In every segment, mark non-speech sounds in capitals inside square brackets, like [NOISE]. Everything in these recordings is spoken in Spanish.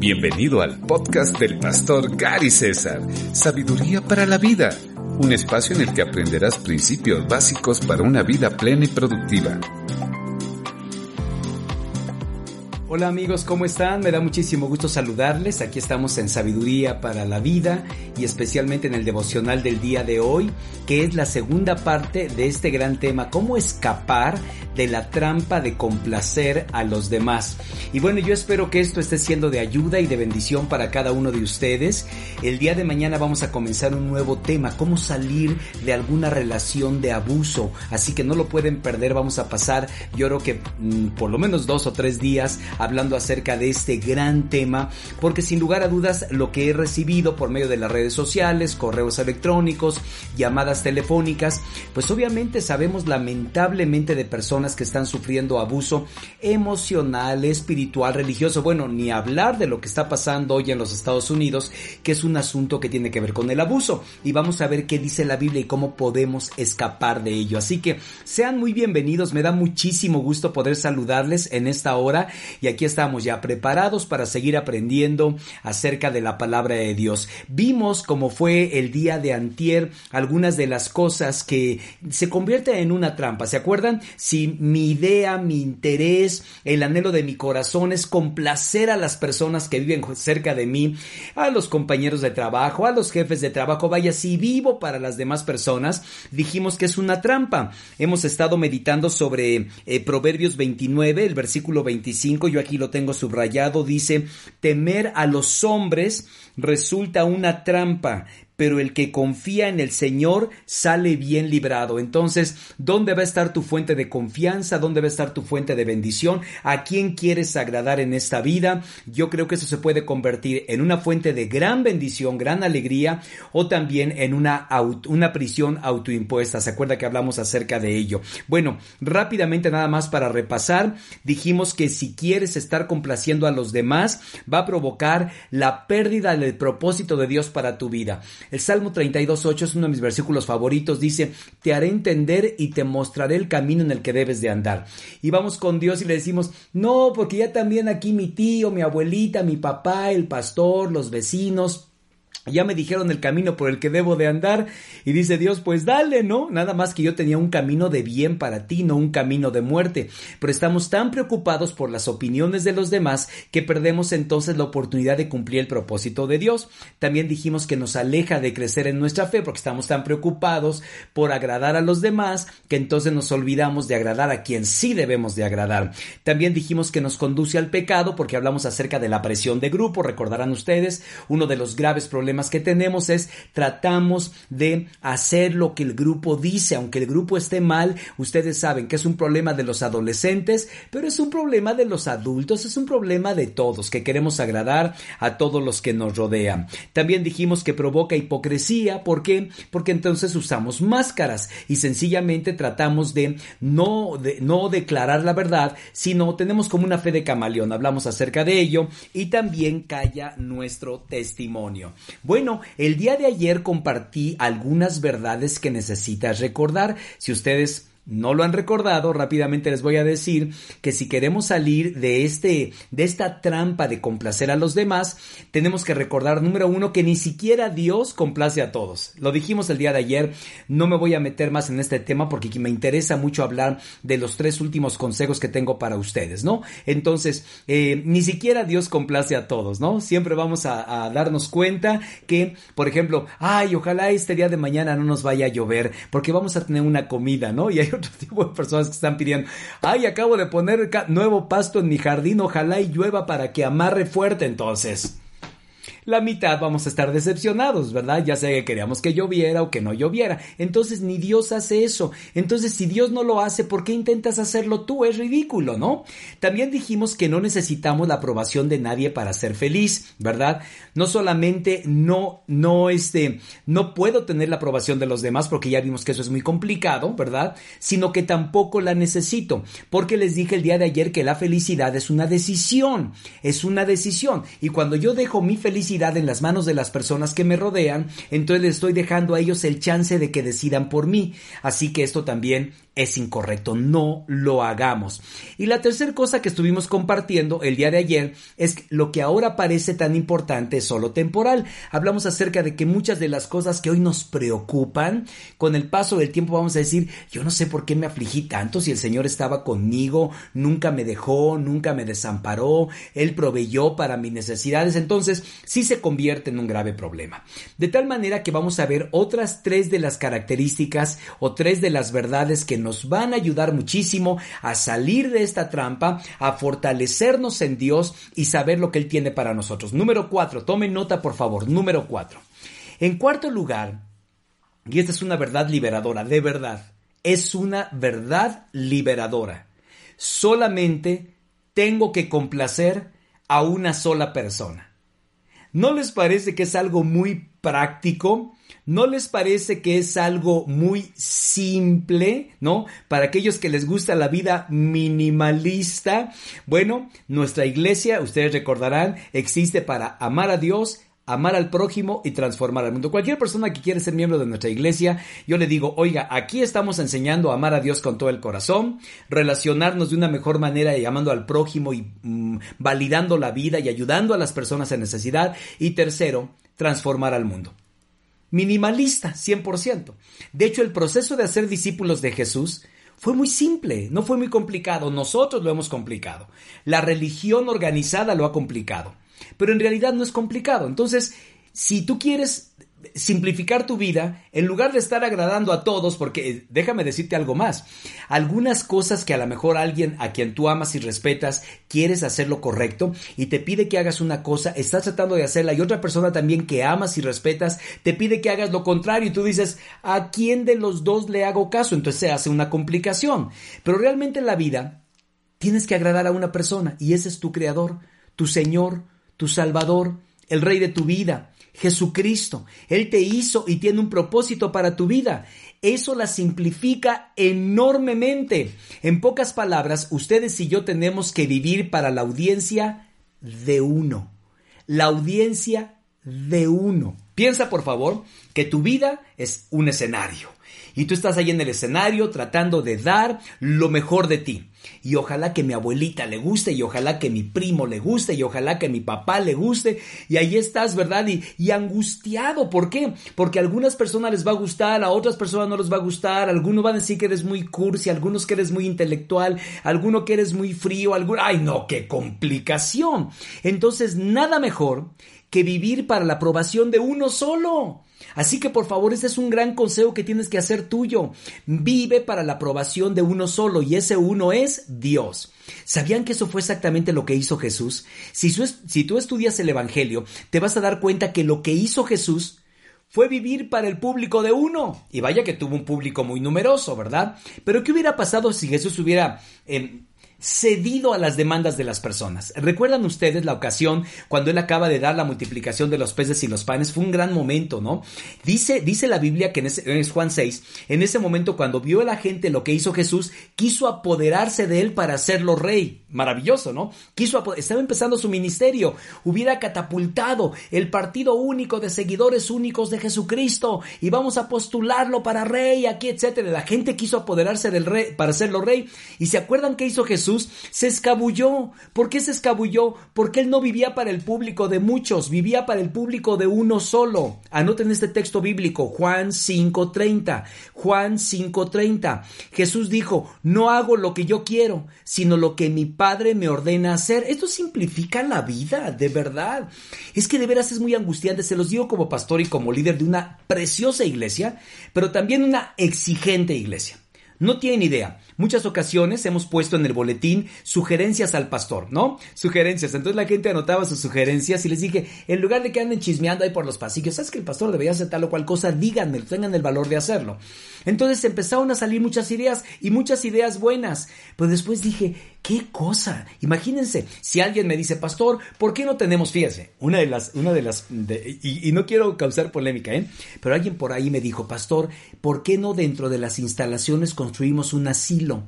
Bienvenido al podcast del pastor Gary César, Sabiduría para la Vida, un espacio en el que aprenderás principios básicos para una vida plena y productiva. Hola amigos, ¿cómo están? Me da muchísimo gusto saludarles. Aquí estamos en Sabiduría para la Vida y especialmente en el devocional del día de hoy, que es la segunda parte de este gran tema, cómo escapar de la trampa de complacer a los demás. Y bueno, yo espero que esto esté siendo de ayuda y de bendición para cada uno de ustedes. El día de mañana vamos a comenzar un nuevo tema, cómo salir de alguna relación de abuso. Así que no lo pueden perder, vamos a pasar, yo creo que mm, por lo menos dos o tres días hablando acerca de este gran tema, porque sin lugar a dudas lo que he recibido por medio de las redes sociales, correos electrónicos, llamadas telefónicas, pues obviamente sabemos lamentablemente de personas que están sufriendo abuso emocional, espiritual, religioso, bueno, ni hablar de lo que está pasando hoy en los Estados Unidos, que es un asunto que tiene que ver con el abuso. Y vamos a ver qué dice la Biblia y cómo podemos escapar de ello. Así que sean muy bienvenidos, me da muchísimo gusto poder saludarles en esta hora y aquí estamos ya preparados para seguir aprendiendo acerca de la palabra de Dios. Vimos como fue el día de antier algunas de las cosas que se convierten en una trampa. ¿Se acuerdan? Si mi idea, mi interés, el anhelo de mi corazón es complacer a las personas que viven cerca de mí, a los compañeros de trabajo, a los jefes de trabajo, vaya, si vivo para las demás personas, dijimos que es una trampa. Hemos estado meditando sobre eh, Proverbios 29, el versículo 25, yo aquí lo tengo subrayado, dice, temer a los hombres resulta una trampa, pero el que confía en el Señor sale bien librado. Entonces, ¿dónde va a estar tu fuente de confianza? ¿Dónde va a estar tu fuente de bendición? ¿A quién quieres agradar en esta vida? Yo creo que eso se puede convertir en una fuente de gran bendición, gran alegría o también en una, una prisión autoimpuesta. ¿Se acuerda que hablamos acerca de ello? Bueno, rápidamente nada más para repasar, dijimos que si quieres estar complaciendo a los demás, va a provocar la pérdida del propósito de Dios para tu vida. El Salmo 32.8 es uno de mis versículos favoritos. Dice, te haré entender y te mostraré el camino en el que debes de andar. Y vamos con Dios y le decimos, no, porque ya también aquí mi tío, mi abuelita, mi papá, el pastor, los vecinos, ya me dijeron el camino por el que debo de andar y dice Dios, pues dale, ¿no? Nada más que yo tenía un camino de bien para ti, no un camino de muerte. Pero estamos tan preocupados por las opiniones de los demás que perdemos entonces la oportunidad de cumplir el propósito de Dios. También dijimos que nos aleja de crecer en nuestra fe porque estamos tan preocupados por agradar a los demás que entonces nos olvidamos de agradar a quien sí debemos de agradar. También dijimos que nos conduce al pecado porque hablamos acerca de la presión de grupo, recordarán ustedes, uno de los graves problemas que tenemos es tratamos de hacer lo que el grupo dice, aunque el grupo esté mal, ustedes saben que es un problema de los adolescentes, pero es un problema de los adultos, es un problema de todos, que queremos agradar a todos los que nos rodean. También dijimos que provoca hipocresía, ¿por qué? Porque entonces usamos máscaras y sencillamente tratamos de no, de, no declarar la verdad, sino tenemos como una fe de camaleón, hablamos acerca de ello y también calla nuestro testimonio. Bueno, el día de ayer compartí algunas verdades que necesitas recordar. Si ustedes no lo han recordado, rápidamente les voy a decir que si queremos salir de este, de esta trampa de complacer a los demás, tenemos que recordar, número uno, que ni siquiera Dios complace a todos. Lo dijimos el día de ayer, no me voy a meter más en este tema porque me interesa mucho hablar de los tres últimos consejos que tengo para ustedes, ¿no? Entonces, eh, ni siquiera Dios complace a todos, ¿no? Siempre vamos a, a darnos cuenta que, por ejemplo, ay, ojalá este día de mañana no nos vaya a llover porque vamos a tener una comida, ¿no? Y hay otro [LAUGHS] tipo de personas que están pidiendo, ay, acabo de poner nuevo pasto en mi jardín, ojalá y llueva para que amarre fuerte entonces la mitad vamos a estar decepcionados, ¿verdad? Ya sea que queríamos que lloviera o que no lloviera. Entonces ni Dios hace eso. Entonces si Dios no lo hace, ¿por qué intentas hacerlo tú? Es ridículo, ¿no? También dijimos que no necesitamos la aprobación de nadie para ser feliz, ¿verdad? No solamente no, no, este, no puedo tener la aprobación de los demás porque ya vimos que eso es muy complicado, ¿verdad? Sino que tampoco la necesito. Porque les dije el día de ayer que la felicidad es una decisión. Es una decisión. Y cuando yo dejo mi felicidad, en las manos de las personas que me rodean, entonces les estoy dejando a ellos el chance de que decidan por mí. Así que esto también es incorrecto, no lo hagamos. Y la tercera cosa que estuvimos compartiendo el día de ayer es que lo que ahora parece tan importante es solo temporal. Hablamos acerca de que muchas de las cosas que hoy nos preocupan, con el paso del tiempo vamos a decir, yo no sé por qué me afligí tanto si el Señor estaba conmigo, nunca me dejó, nunca me desamparó, Él proveyó para mis necesidades, entonces sí se convierte en un grave problema. De tal manera que vamos a ver otras tres de las características o tres de las verdades que nos van a ayudar muchísimo a salir de esta trampa, a fortalecernos en Dios y saber lo que Él tiene para nosotros. Número cuatro, tomen nota por favor. Número cuatro. En cuarto lugar, y esta es una verdad liberadora, de verdad, es una verdad liberadora. Solamente tengo que complacer a una sola persona. ¿No les parece que es algo muy práctico? ¿No les parece que es algo muy simple, ¿no? Para aquellos que les gusta la vida minimalista. Bueno, nuestra iglesia, ustedes recordarán, existe para amar a Dios, amar al prójimo y transformar al mundo. Cualquier persona que quiere ser miembro de nuestra iglesia, yo le digo, oiga, aquí estamos enseñando a amar a Dios con todo el corazón, relacionarnos de una mejor manera y amando al prójimo y mm, validando la vida y ayudando a las personas en necesidad. Y tercero, transformar al mundo. Minimalista, 100%. De hecho, el proceso de hacer discípulos de Jesús fue muy simple, no fue muy complicado, nosotros lo hemos complicado. La religión organizada lo ha complicado pero en realidad no es complicado. Entonces, si tú quieres simplificar tu vida, en lugar de estar agradando a todos, porque eh, déjame decirte algo más, algunas cosas que a lo mejor alguien a quien tú amas y respetas, quieres hacer lo correcto y te pide que hagas una cosa, estás tratando de hacerla y otra persona también que amas y respetas te pide que hagas lo contrario y tú dices, ¿a quién de los dos le hago caso? Entonces se hace una complicación. Pero realmente en la vida tienes que agradar a una persona y ese es tu creador, tu Señor, tu Salvador, el Rey de tu vida, Jesucristo. Él te hizo y tiene un propósito para tu vida. Eso la simplifica enormemente. En pocas palabras, ustedes y yo tenemos que vivir para la audiencia de uno. La audiencia de uno. Piensa, por favor, que tu vida es un escenario. Y tú estás ahí en el escenario tratando de dar lo mejor de ti. Y ojalá que mi abuelita le guste, y ojalá que mi primo le guste, y ojalá que mi papá le guste. Y ahí estás, ¿verdad? Y, angustiado. ¿Por qué? Porque a algunas personas les va a gustar, a otras personas no les va a gustar. Algunos van a decir que eres muy cursi, algunos que eres muy intelectual, alguno que eres muy frío, alguno... ¡Ay, no! ¡Qué complicación! Entonces, nada mejor que vivir para la aprobación de uno solo. Así que por favor, ese es un gran consejo que tienes que hacer tuyo. Vive para la aprobación de uno solo y ese uno es Dios. ¿Sabían que eso fue exactamente lo que hizo Jesús? Si, tú estudias el Evangelio, te vas a dar cuenta que lo que hizo Jesús fue vivir para el público de uno. Y vaya que tuvo un público muy numeroso, ¿verdad? Pero ¿qué hubiera pasado si Jesús hubiera em, cedido a las demandas de las personas. ¿Recuerdan ustedes la ocasión cuando él acaba de dar la multiplicación de los peces y los panes? Fue un gran momento, ¿no? Dice, dice la Biblia que en, Juan 6, en ese momento cuando vio a la gente lo que hizo Jesús, quiso apoderarse de él para hacerlo rey. Maravilloso, ¿no? Quiso estaba empezando su ministerio, hubiera catapultado el partido único de seguidores únicos de Jesucristo y vamos a postularlo para rey aquí, etcétera. La gente quiso apoderarse del rey para hacerlo rey y se acuerdan qué hizo Jesús se escabulló. ¿Por qué se escabulló? Porque él no vivía para el público de muchos, vivía para el público de uno solo. Anoten este texto bíblico, Juan 5:30. Juan 5:30. Jesús dijo, no hago lo que yo quiero, sino lo que mi Padre me ordena hacer. Esto simplifica la vida, de verdad. Es que de veras es muy angustiante, se los digo como pastor y como líder de una preciosa iglesia, pero también una exigente iglesia. No tienen idea. Muchas ocasiones hemos puesto en el boletín sugerencias al pastor, ¿no? Sugerencias. Entonces la gente anotaba sus sugerencias y les dije, en lugar de que anden chismeando ahí por los pasillos, ¿sabes que el pastor debería hacer tal o cual cosa? Díganme, tengan el valor de hacerlo. Entonces empezaron a salir muchas ideas y muchas ideas buenas. Pero después dije, ¿qué cosa? Imagínense, si alguien me dice, pastor, ¿por qué no tenemos, fíjese, una de las, una de las, y, y no quiero causar polémica, ¿eh? Pero alguien por ahí me dijo, pastor, ¿por qué no dentro de las instalaciones construimos un asilo?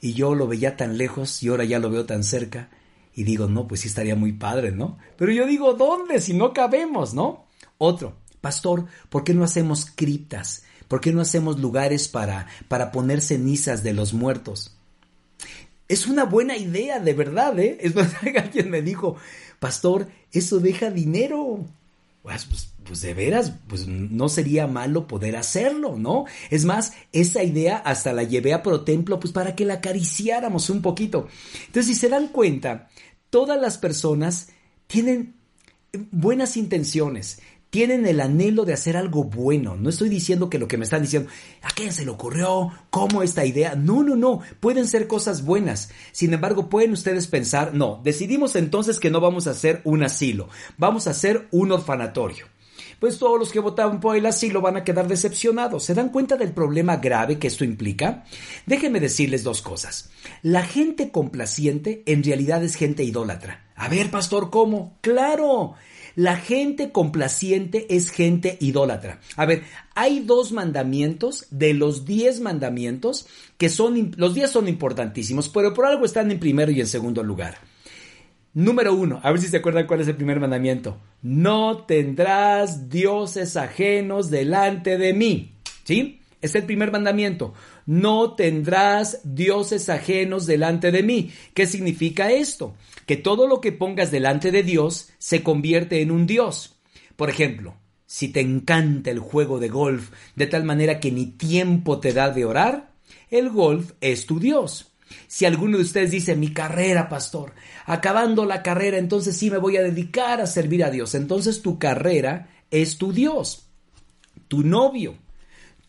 Y yo lo veía tan lejos y ahora ya lo veo tan cerca. Y digo, no, pues sí estaría muy padre, ¿no? Pero yo digo, ¿dónde? Si no cabemos, ¿no? Otro, pastor, ¿por qué no hacemos criptas? ¿Por qué no hacemos lugares para, para poner cenizas de los muertos? Es una buena idea, de verdad, ¿eh? Es más, [LAUGHS] alguien me dijo, pastor, eso deja dinero. Pues, pues, pues, de veras, pues no sería malo poder hacerlo, ¿no? Es más, esa idea hasta la llevé a Protemplo, pues para que la acariciáramos un poquito. Entonces, si se dan cuenta, todas las personas tienen buenas intenciones, tienen el anhelo de hacer algo bueno. No estoy diciendo que lo que me están diciendo, ¿a quién se le ocurrió? ¿Cómo esta idea? No, no, no. Pueden ser cosas buenas. Sin embargo, pueden ustedes pensar, no, decidimos entonces que no vamos a hacer un asilo, vamos a hacer un orfanatorio. Pues todos los que votaban por el asilo van a quedar decepcionados. ¿Se dan cuenta del problema grave que esto implica? Déjenme decirles dos cosas. La gente complaciente en realidad es gente idólatra. A ver, pastor, ¿cómo? Claro. La gente complaciente es gente idólatra. A ver, hay dos mandamientos de los diez mandamientos que son, los diez son importantísimos, pero por algo están en primero y en segundo lugar. Número uno, a ver si se acuerdan cuál es el primer mandamiento. No tendrás dioses ajenos delante de mí. ¿Sí? Es el primer mandamiento. No tendrás dioses ajenos delante de mí. ¿Qué significa esto? Que todo lo que pongas delante de Dios se convierte en un Dios. Por ejemplo, si te encanta el juego de golf de tal manera que ni tiempo te da de orar, el golf es tu Dios. Si alguno de ustedes dice, mi carrera, pastor, acabando la carrera, entonces sí me voy a dedicar a servir a Dios. Entonces tu carrera es tu Dios, tu novio,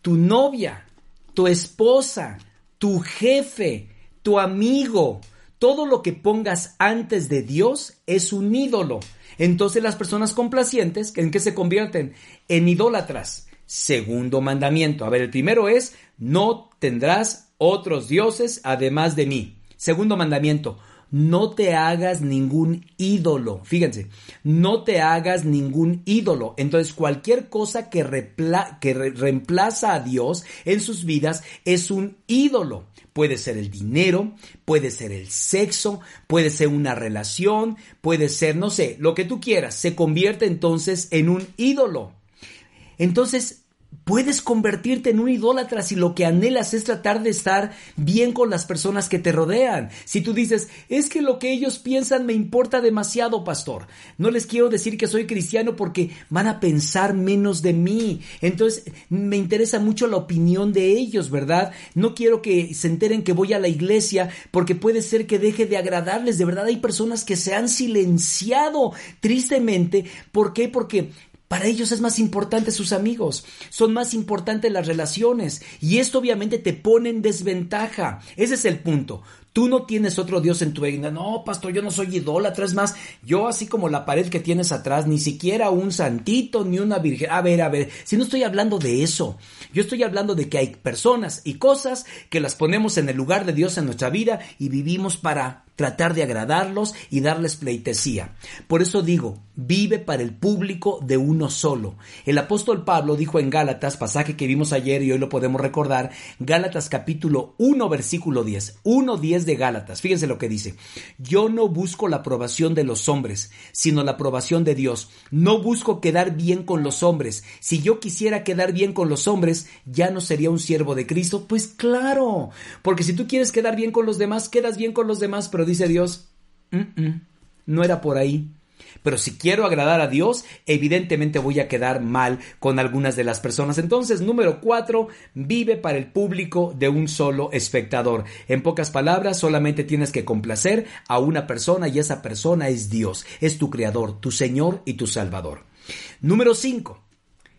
tu novia, tu esposa, tu jefe, tu amigo, todo lo que pongas antes de Dios es un ídolo. Entonces las personas complacientes, ¿en qué se convierten? En idólatras. Segundo mandamiento. A ver, el primero es, no tendrás otros dioses además de mí. Segundo mandamiento, no te hagas ningún ídolo. Fíjense, no te hagas ningún ídolo. Entonces, cualquier cosa que, reemplaza a Dios en sus vidas es un ídolo. Puede ser el dinero, puede ser el sexo, puede ser una relación, puede ser, no sé, lo que tú quieras. Se convierte entonces en un ídolo. Entonces, Puedes convertirte en un idólatra si lo que anhelas es tratar de estar bien con las personas que te rodean. Si tú dices, es que lo que ellos piensan me importa demasiado, pastor. No les quiero decir que soy cristiano porque van a pensar menos de mí. Entonces, me interesa mucho la opinión de ellos, ¿verdad? No quiero que se enteren que voy a la iglesia porque puede ser que deje de agradarles. De verdad, hay personas que se han silenciado tristemente. ¿Por qué? Porque para ellos es más importante sus amigos, son más importantes las relaciones y esto obviamente te pone en desventaja. Ese es el punto. Tú no tienes otro Dios en tu vida. No, pastor, yo no soy idólatra. Es más, yo así como la pared que tienes atrás, ni siquiera un santito ni una virgen. A ver, a ver, si no estoy hablando de eso. Yo estoy hablando de que hay personas y cosas que las ponemos en el lugar de Dios en nuestra vida y vivimos para tratar de agradarlos y darles pleitesía. Por eso digo, vive para el público de uno solo. El apóstol Pablo dijo en Gálatas, pasaje que vimos ayer y hoy lo podemos recordar, Gálatas capítulo 1 versículo 10, 1 10 de Gálatas. Fíjense lo que dice. Yo no busco la aprobación de los hombres, sino la aprobación de Dios. No busco quedar bien con los hombres. Si yo quisiera quedar bien con los hombres, ya no sería un siervo de Cristo. Pues claro, porque si tú quieres quedar bien con los demás, quedas bien con los demás, pero dice Dios, no era por ahí. Pero si quiero agradar a Dios, evidentemente voy a quedar mal con algunas de las personas. Entonces, número cuatro, vive para el público de un solo espectador. En pocas palabras, solamente tienes que complacer a una persona y esa persona es Dios, es tu creador, tu Señor y tu Salvador. Número cinco,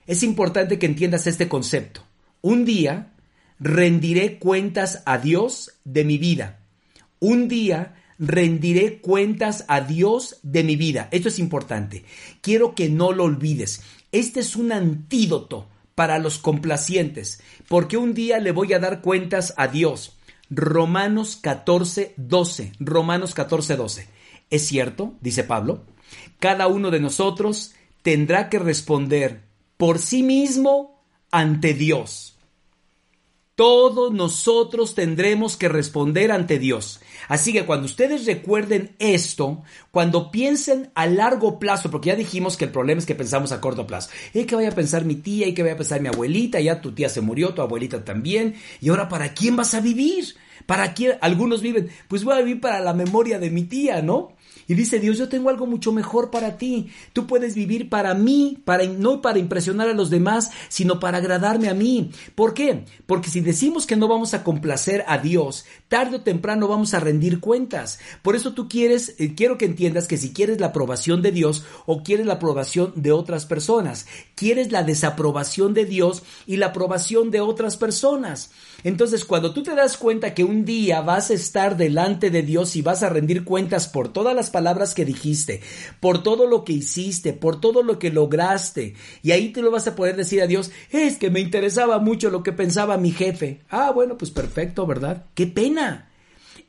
es importante que entiendas este concepto. Un día rendiré cuentas a Dios de mi vida. Un día rendiré cuentas a Dios de mi vida. Esto es importante. Quiero que no lo olvides. Este es un antídoto para los complacientes, porque un día le voy a dar cuentas a Dios. Romanos 14, 12. Romanos 14, 12. ¿Es cierto? Dice Pablo. Cada uno de nosotros tendrá que responder por sí mismo ante Dios. Todos nosotros tendremos que responder ante Dios. Así que cuando ustedes recuerden esto, cuando piensen a largo plazo, porque ya dijimos que el problema es que pensamos a corto plazo. ¿Y qué vaya a pensar mi tía? ¿Y qué vaya a pensar mi abuelita? Ya tu tía se murió, tu abuelita también. ¿Y ahora para quién vas a vivir? ¿Para quién? Algunos viven, pues voy a vivir para la memoria de mi tía, ¿no? Y dice Dios, yo tengo algo mucho mejor para ti. Tú puedes vivir para mí, para, no para impresionar a los demás, sino para agradarme a mí. ¿Por qué? Porque si decimos que no vamos a complacer a Dios, tarde o temprano vamos a rendir cuentas. Por eso tú quieres, eh, quiero que entiendas que si quieres la aprobación de Dios o quieres la aprobación de otras personas, quieres la desaprobación de Dios y la aprobación de otras personas. Entonces, cuando tú te das cuenta que un día vas a estar delante de Dios y vas a rendir cuentas por todas las palabras que dijiste, por todo lo que hiciste, por todo lo que lograste, y ahí te lo vas a poder decir a Dios, es que me interesaba mucho lo que pensaba mi jefe. Ah, bueno, pues perfecto, ¿verdad? Qué pena.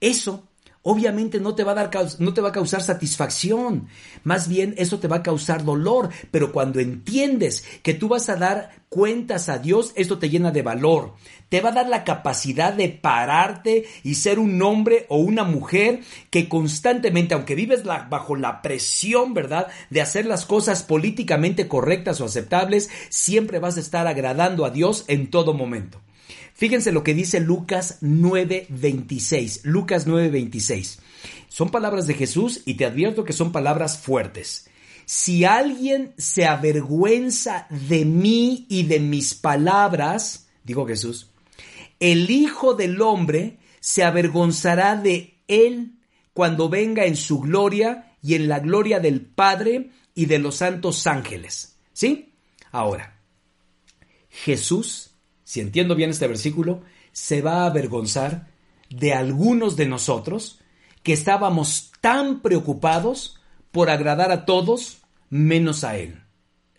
Eso obviamente no te va a dar no te va a causar satisfacción, más bien eso te va a causar dolor, pero cuando entiendes que tú vas a dar cuentas a Dios, esto te llena de valor, te va a dar la capacidad de pararte y ser un hombre o una mujer que constantemente, aunque vives bajo la presión, ¿verdad?, de hacer las cosas políticamente correctas o aceptables, siempre vas a estar agradando a Dios en todo momento. Fíjense lo que dice Lucas 9:26. Lucas 9:26. Son palabras de Jesús y te advierto que son palabras fuertes. Si alguien se avergüenza de mí y de mis palabras, dijo Jesús, el Hijo del Hombre se avergonzará de él cuando venga en su gloria y en la gloria del Padre y de los santos ángeles. ¿Sí? Ahora, Jesús si entiendo bien este versículo, se va a avergonzar de algunos de nosotros que estábamos tan preocupados por agradar a todos menos a Él.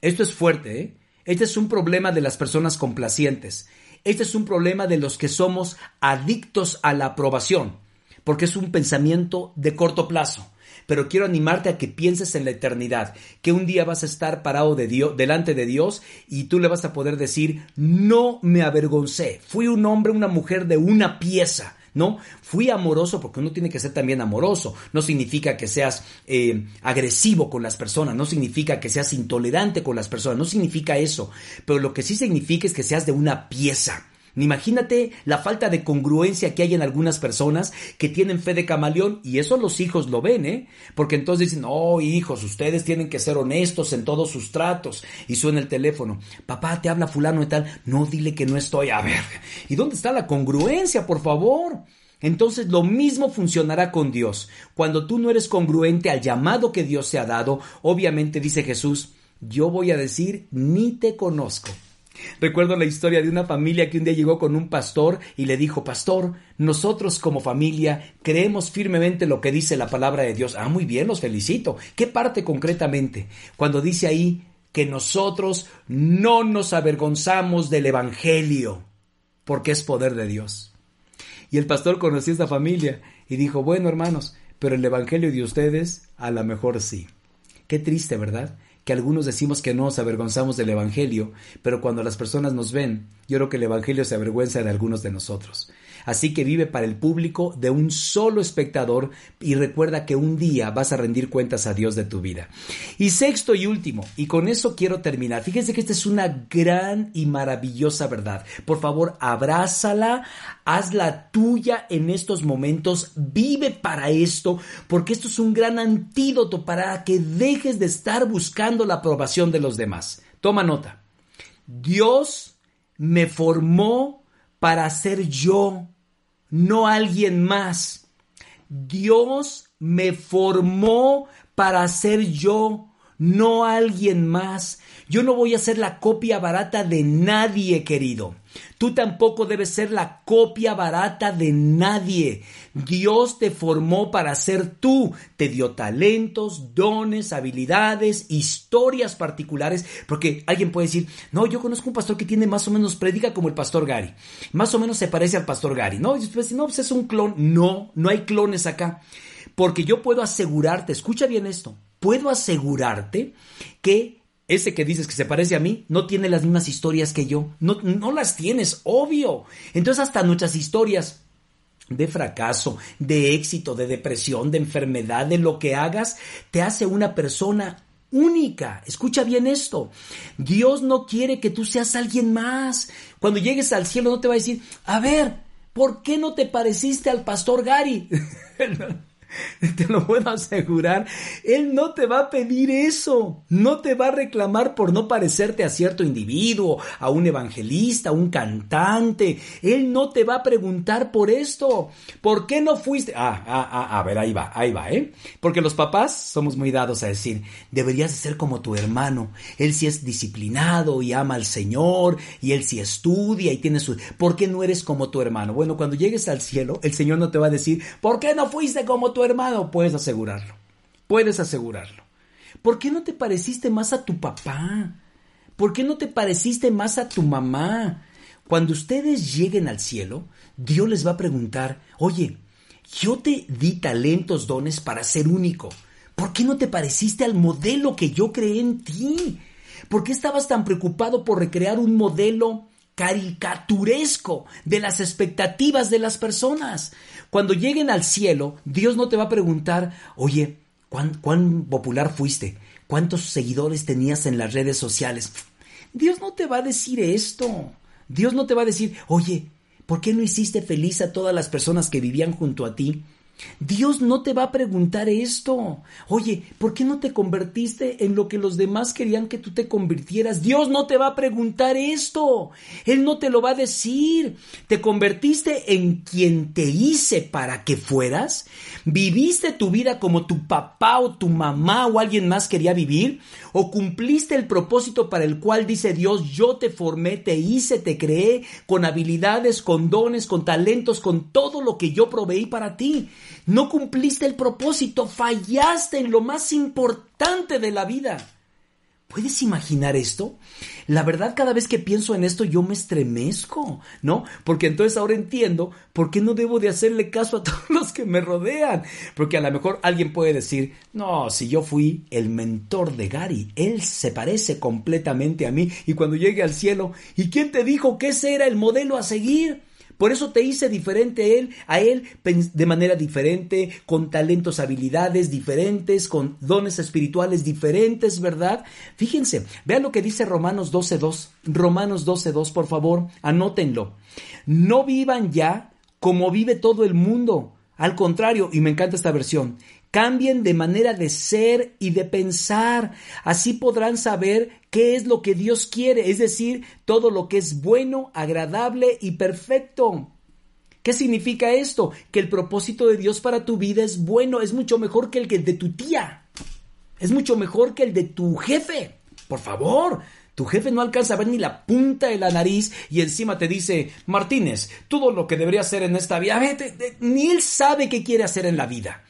Esto es fuerte, ¿eh? Este es un problema de las personas complacientes. Este es un problema de los que somos adictos a la aprobación, porque es un pensamiento de corto plazo pero quiero animarte a que pienses en la eternidad, que un día vas a estar parado de Dios, delante de Dios y tú le vas a poder decir, no me avergoncé, fui un hombre, una mujer de una pieza. ¿no? Fui amoroso porque uno tiene que ser también amoroso. No significa que seas eh, agresivo con las personas, no significa que seas intolerante con las personas, no significa eso. Pero lo que sí significa es que seas de una pieza. Imagínate la falta de congruencia que hay en algunas personas que tienen fe de camaleón y eso los hijos lo ven, ¿eh? Porque entonces dicen, oh hijos, ustedes tienen que ser honestos en todos sus tratos. Y suena el teléfono, papá, te habla fulano y tal, no dile que no estoy, a ver. [LAUGHS] ¿Y dónde está la congruencia, por favor? Entonces lo mismo funcionará con Dios. Cuando tú no eres congruente al llamado que Dios te ha dado, obviamente dice Jesús, yo voy a decir, ni te conozco. Recuerdo la historia de una familia que un día llegó con un pastor y le dijo, Pastor, nosotros como familia creemos firmemente lo que dice la palabra de Dios. Ah, muy bien, los felicito. ¿Qué parte concretamente? Cuando dice ahí que nosotros no nos avergonzamos del Evangelio, porque es poder de Dios. Y el pastor conoció a esta familia y dijo, bueno hermanos, pero el Evangelio de ustedes a lo mejor sí. Qué triste, ¿verdad? Que algunos decimos que no nos avergonzamos del Evangelio, pero cuando las personas nos ven, yo creo que el Evangelio se avergüenza de algunos de nosotros. Así que vive para el público de un solo espectador y recuerda que un día vas a rendir cuentas a Dios de tu vida. Y sexto y último, y con eso quiero terminar. Fíjense que esta es una gran y maravillosa verdad. Por favor, abrázala, hazla tuya en estos momentos, vive para esto, porque esto es un gran antídoto para que dejes de estar buscando la aprobación de los demás. Toma nota. Dios me formó para ser yo no alguien más. Dios me formó para ser yo, no alguien más. Yo no voy a ser la copia barata de nadie, querido. Tú tampoco debes ser la copia barata de nadie. Dios te formó para ser tú. Te dio talentos, dones, habilidades, historias particulares. Porque alguien puede decir, no, yo conozco un pastor que tiene más o menos, predica como el pastor Gary. Más o menos se parece al pastor Gary. No, y no, pues es un clon. No, no hay clones acá. Porque yo puedo asegurarte, escucha bien esto, puedo asegurarte que ese que dices que se parece a mí no tiene las mismas historias que yo. No, no las tienes, obvio. Entonces hasta nuestras historias de fracaso, de éxito, de depresión, de enfermedad, de lo que hagas, te hace una persona única. Escucha bien esto. Dios no quiere que tú seas alguien más. Cuando llegues al cielo no te va a decir, a ver, ¿por qué no te pareciste al pastor Gary? [LAUGHS] [LAUGHS] Te lo puedo asegurar. Él no te va a pedir eso. No te va a reclamar por no parecerte a cierto individuo, a un evangelista, a un cantante. Él no te va a preguntar por esto. ¿Por qué no fuiste? Ah, ah, ah, a ver, ahí va, ahí va, ¿eh? Porque los papás somos muy dados a decir, deberías ser como tu hermano. Él sí es disciplinado y ama al Señor y él sí estudia y tiene su... ¿Por qué no eres como tu hermano? Bueno, cuando llegues al cielo, el Señor no te va a decir, ¿por qué no fuiste como tu hermano, puedes asegurarlo. Puedes asegurarlo. ¿Por qué no te pareciste más a tu papá? ¿Por qué no te pareciste más a tu mamá? Cuando ustedes lleguen al cielo, Dios les va a preguntar, oye, yo te di talentos, dones para ser único. ¿Por qué no te pareciste al modelo que yo creé en ti? ¿Por qué estabas tan preocupado por recrear un modelo caricaturesco de las expectativas de las personas. Cuando lleguen al cielo, Dios no te va a preguntar, oye, ¿cuán, popular fuiste? ¿Cuántos seguidores tenías en las redes sociales? Dios no te va a decir esto. Dios no te va a decir, oye, ¿por qué no hiciste feliz a todas las personas que vivían junto a ti? Dios no te va a preguntar esto. Oye, ¿por qué no te convertiste en lo que los demás querían que tú te convirtieras? Dios no te va a preguntar esto. Él no te lo va a decir. ¿Te convertiste en quien te hice para que fueras? ¿Viviste tu vida como tu papá o tu mamá o alguien más quería vivir? ¿O cumpliste el propósito para el cual dice Dios, yo te formé, te hice, te creé con habilidades, con dones, con talentos, con todo lo que yo proveí para ti? No cumpliste el propósito, fallaste en lo más importante de la vida. ¿Puedes imaginar esto? La verdad, cada vez que pienso en esto, yo me estremezco, ¿no? Porque entonces ahora entiendo por qué no debo de hacerle caso a [LAUGHS] todos los que me rodean. Porque a lo mejor alguien puede decir, no, si yo fui el mentor de Gary, él se parece completamente a mí. Y cuando llegue al cielo, ¿y quién te dijo que ese era el modelo a seguir? Por eso te hice diferente a él, a él de manera diferente, con talentos, habilidades diferentes, con dones espirituales diferentes, ¿verdad? Fíjense, vean lo que dice Romanos 12.2. Romanos 12.2, por favor, anótenlo. No vivan ya como vive todo el mundo. Al contrario, y me encanta esta versión, Cambien de manera de ser y de pensar. Así podrán saber qué es lo que Dios quiere, es decir, todo lo que es bueno, agradable y perfecto. ¿Qué significa esto? Que el propósito de Dios para tu vida es bueno, es mucho mejor que el de tu tía. Es mucho mejor que el de tu jefe. Por favor, tu jefe no alcanza a ver ni la punta de la nariz y encima te dice, Martínez, todo lo que debería hacer en esta vida, ni él sabe qué quiere hacer en la vida.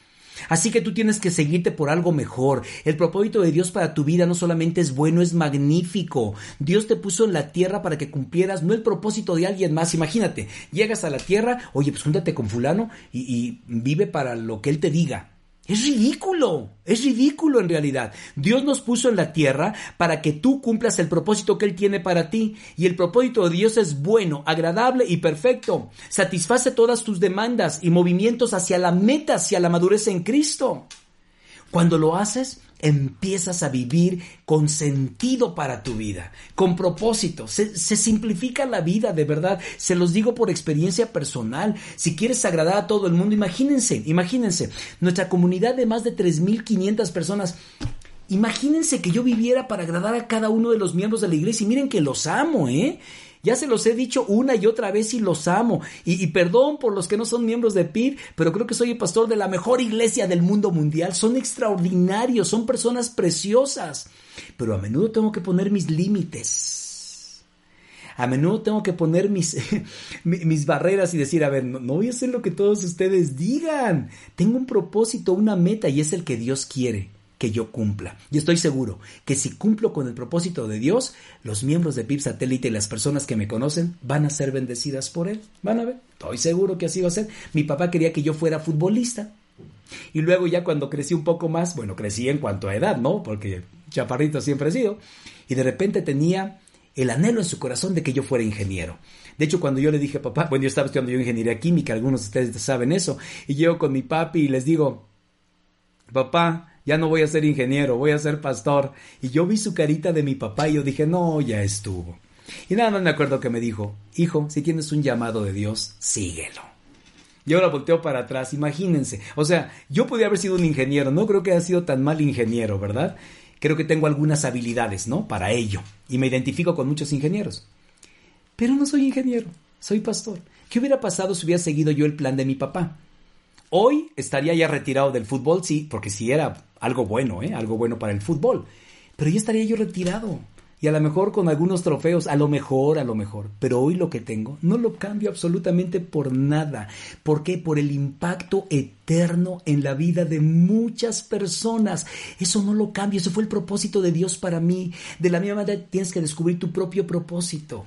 Así que tú tienes que seguirte por algo mejor. El propósito de Dios para tu vida no solamente es bueno, es magnífico. Dios te puso en la tierra para que cumplieras no el propósito de alguien más. Imagínate, llegas a la tierra, oye, pues júntate con fulano y, y vive para lo que él te diga. Es ridículo, es ridículo en realidad. Dios nos puso en la tierra para que tú cumplas el propósito que Él tiene para ti. Y el propósito de Dios es bueno, agradable y perfecto. Satisface todas tus demandas y movimientos hacia la meta, hacia la madurez en Cristo. Cuando lo haces, empiezas a vivir con sentido para tu vida, con propósito. Se, simplifica la vida, de verdad. Se los digo por experiencia personal. Si quieres agradar a todo el mundo, imagínense, imagínense, nuestra comunidad de más de 3.500 personas. Imagínense que yo viviera para agradar a cada uno de los miembros de la iglesia y miren que los amo, ¿eh? Ya se los he dicho una y otra vez y los amo. Y, perdón por los que no son miembros de PIB, pero creo que soy el pastor de la mejor iglesia del mundo mundial. Son extraordinarios, son personas preciosas. Pero a menudo tengo que poner mis límites. A menudo tengo que poner mis, [LAUGHS] mis barreras y decir, a ver, no, no voy a hacer lo que todos ustedes digan. Tengo un propósito, una meta y es el que Dios quiere que yo cumpla. Y estoy seguro que si cumplo con el propósito de Dios, los miembros de PIB Satélite y las personas que me conocen van a ser bendecidas por él. Van a ver, estoy seguro que así va a ser. Mi papá quería que yo fuera futbolista. Y luego ya cuando crecí un poco más, bueno, crecí en cuanto a edad, ¿no? Porque chaparrito siempre he sido, y de repente tenía el anhelo en su corazón de que yo fuera ingeniero. De hecho, cuando yo le dije, papá, bueno, yo estaba estudiando ingeniería química, algunos de ustedes saben eso, y llego con mi papi y les digo, papá, ya no voy a ser ingeniero, voy a ser pastor. Y yo vi su carita de mi papá y yo dije, no, ya estuvo. Y nada más me acuerdo que me dijo, hijo, si tienes un llamado de Dios, síguelo. Y ahora volteo para atrás, imagínense. O sea, yo podía haber sido un ingeniero, no creo que haya sido tan mal ingeniero, ¿verdad? Creo que tengo algunas habilidades, ¿no? Para ello. Y me identifico con muchos ingenieros. Pero no soy ingeniero, soy pastor. ¿Qué hubiera pasado si hubiera seguido yo el plan de mi papá? Hoy estaría ya retirado del fútbol, sí, porque sí era algo bueno, ¿eh? Algo bueno para el fútbol. Pero ya estaría yo retirado y a lo mejor con algunos trofeos, a lo mejor, a lo mejor, pero hoy lo que tengo no lo cambio absolutamente por nada. ¿Por qué? Por el impacto eterno en la vida de muchas personas. Eso no lo cambio, eso fue el propósito de Dios para mí. De la misma manera tienes que descubrir tu propio propósito.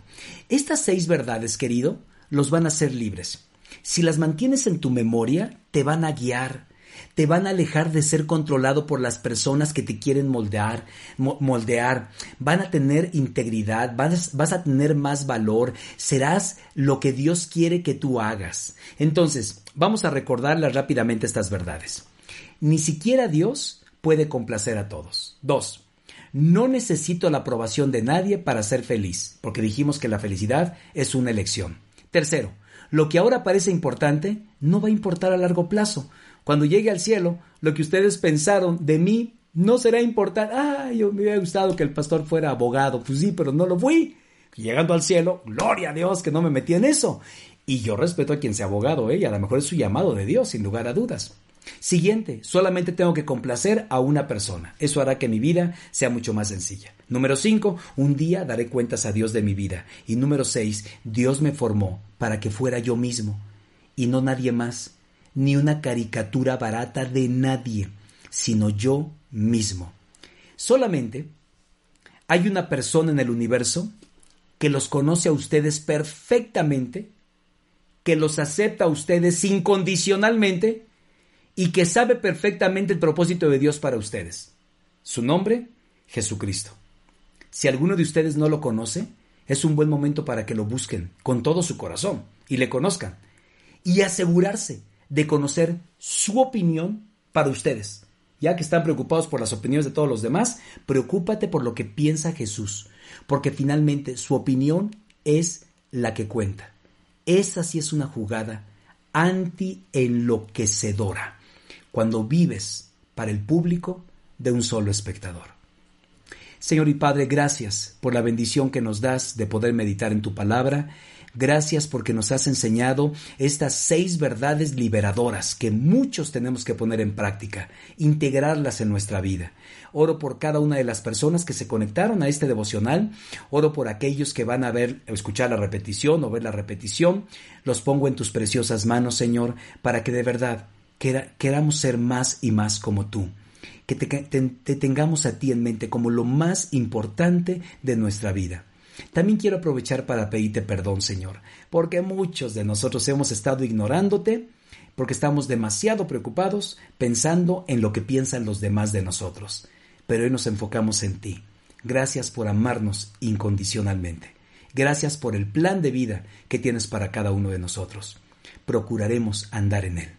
Estas seis verdades, querido, los van a hacer libres. Si las mantienes en tu memoria, te van a guiar, te van a alejar de ser controlado por las personas que te quieren moldear, moldear. Van a tener integridad, vas, a tener más valor, serás lo que Dios quiere que tú hagas. Entonces, vamos a recordarlas rápidamente estas verdades. Ni siquiera Dios puede complacer a todos. Dos, no necesito la aprobación de nadie para ser feliz, porque dijimos que la felicidad es una elección. Tercero, lo que ahora parece importante no va a importar a largo plazo, cuando llegue al cielo, lo que ustedes pensaron de mí no será importante. Ah, yo me hubiera gustado que el pastor fuera abogado. Pues sí, pero no lo fui. Llegando al cielo, gloria a Dios que no me metí en eso. Y yo respeto a quien sea abogado, ¿eh? a lo mejor es su llamado de Dios, sin lugar a dudas. Siguiente, solamente tengo que complacer a una persona. Eso hará que mi vida sea mucho más sencilla. Número 5, un día daré cuentas a Dios de mi vida. Y número 6, Dios me formó para que fuera yo mismo y no nadie más ni una caricatura barata de nadie, sino yo mismo. Solamente hay una persona en el universo que los conoce a ustedes perfectamente, que los acepta a ustedes incondicionalmente y que sabe perfectamente el propósito de Dios para ustedes. Su nombre, Jesucristo. Si alguno de ustedes no lo conoce, es un buen momento para que lo busquen con todo su corazón y le conozcan y asegurarse de conocer su opinión para ustedes. Ya que están preocupados por las opiniones de todos los demás, preocúpate por lo que piensa Jesús, porque finalmente su opinión es la que cuenta. Esa sí es una jugada anti-enloquecedora, cuando vives para el público de un solo espectador. Señor y Padre, gracias por la bendición que nos das de poder meditar en tu palabra Gracias porque nos has enseñado estas seis verdades liberadoras que muchos tenemos que poner en práctica, integrarlas en nuestra vida. Oro por cada una de las personas que se conectaron a este devocional. Oro por aquellos que van a ver, escuchar la repetición o ver la repetición. Los pongo en tus preciosas manos, Señor, para que de verdad queramos ser más y más como tú. Que te tengamos a ti en mente como lo más importante de nuestra vida. También quiero aprovechar para pedirte perdón, Señor, porque muchos de nosotros hemos estado ignorándote, porque estamos demasiado preocupados pensando en lo que piensan los demás de nosotros. Pero hoy nos enfocamos en ti. Gracias por amarnos incondicionalmente. Gracias por el plan de vida que tienes para cada uno de nosotros. Procuraremos andar en él.